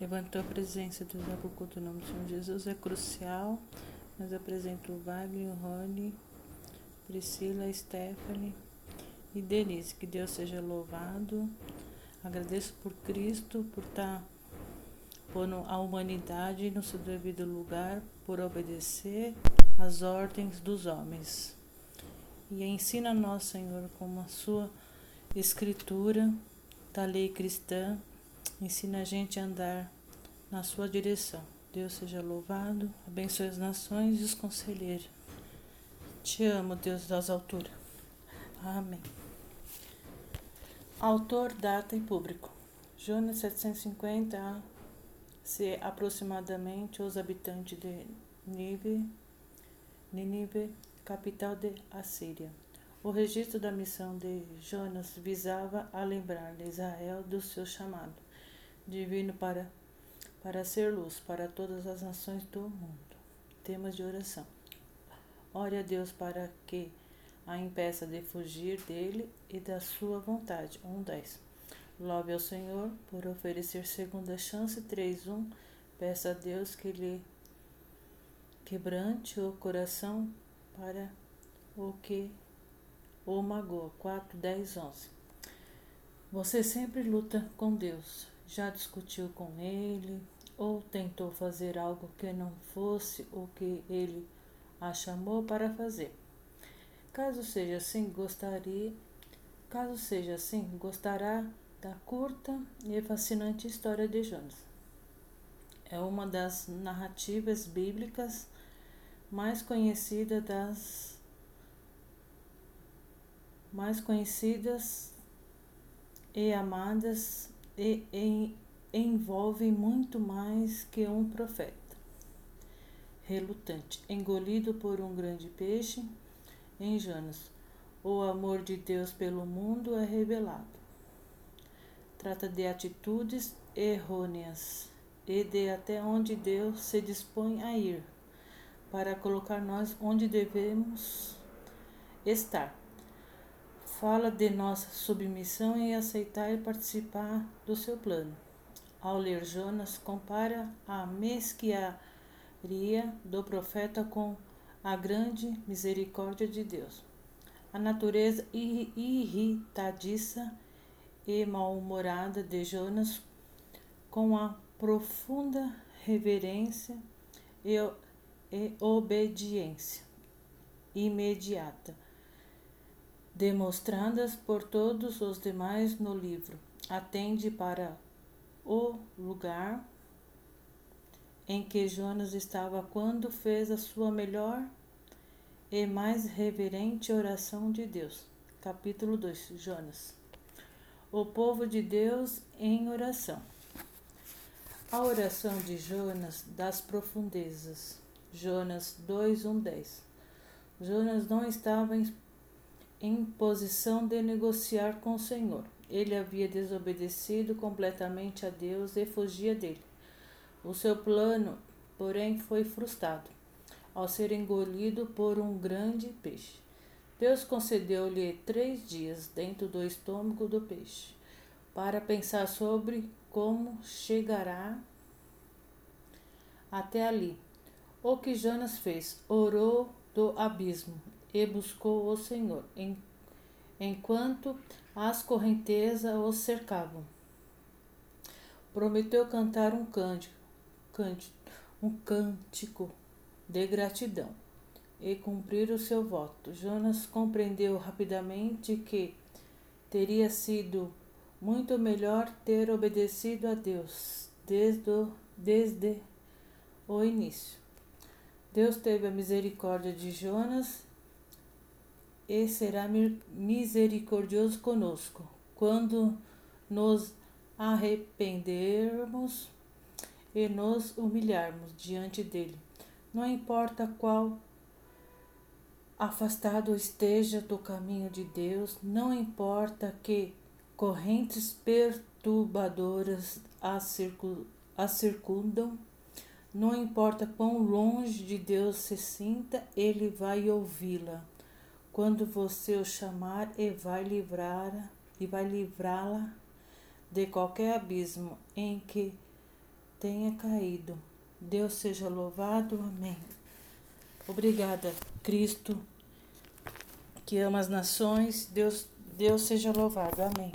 levantou a presença do Zabucuto no nome do Senhor Jesus, é crucial. Mas apresento o Wagner, o Rony, Priscila, Stephanie e Denise. Que Deus seja louvado. Agradeço por Cristo, por estar pondo a humanidade no seu devido lugar, por obedecer às ordens dos homens. E ensina nós, Senhor, como a sua escritura da lei cristã, ensina a gente a andar na sua direção. Deus seja louvado, abençoe as nações e os conselheiros. Te amo, Deus das alturas. Amém. Autor, data e público. Jonas 750 a se aproximadamente os habitantes de Nínive, Nínive, capital de Assíria. O registro da missão de Jonas visava a lembrar Israel do seu chamado divino para, para ser luz para todas as nações do mundo. Temas de oração. Ore a Deus para que a impeça de fugir dele e da sua vontade. 1.10. Louve ao Senhor por oferecer segunda chance. 3.1. Peça a Deus que lhe quebrante o coração para o que ou magoa. 4, 10, 11. Você sempre luta com Deus. Já discutiu com Ele ou tentou fazer algo que não fosse o que Ele a chamou para fazer. Caso seja assim, gostaria, caso seja assim, gostará da curta e fascinante história de Jonas. É uma das narrativas bíblicas mais conhecidas das mais conhecidas e amadas e, e envolve muito mais que um profeta. Relutante, engolido por um grande peixe, em Jonas, o amor de Deus pelo mundo é revelado. Trata de atitudes errôneas e de até onde Deus se dispõe a ir para colocar nós onde devemos estar fala de nossa submissão em aceitar e participar do seu plano. Ao ler Jonas, compara a mesquiaria do profeta com a grande misericórdia de Deus. A natureza irritadiça e mal-humorada de Jonas, com a profunda reverência e, e obediência imediata demonstradas por todos os demais no livro. Atende para o lugar em que Jonas estava quando fez a sua melhor e mais reverente oração de Deus. Capítulo 2 Jonas. O povo de Deus em oração. A oração de Jonas das profundezas. Jonas 2, 1, 10. Jonas não estava em posição de negociar com o Senhor. Ele havia desobedecido completamente a Deus e fugia dele. O seu plano, porém, foi frustrado ao ser engolido por um grande peixe. Deus concedeu-lhe três dias dentro do estômago do peixe para pensar sobre como chegará até ali. O que Jonas fez? Orou do abismo e buscou o Senhor, enquanto as correntezas o cercavam. Prometeu cantar um cântico, cântico, um cântico de gratidão e cumprir o seu voto. Jonas compreendeu rapidamente que teria sido muito melhor ter obedecido a Deus desde o, desde o início. Deus teve a misericórdia de Jonas e será misericordioso conosco quando nos arrependermos e nos humilharmos diante dele. Não importa qual afastado esteja do caminho de Deus, não importa que correntes perturbadoras a, circundam, não importa quão longe de Deus se sinta, ele vai ouvi-la quando você o chamar e vai livrar e vai livrá-la de qualquer abismo em que tenha caído. Deus seja louvado. Amém. Obrigada, Cristo, que ama as nações. Deus, Deus seja louvado. Amém.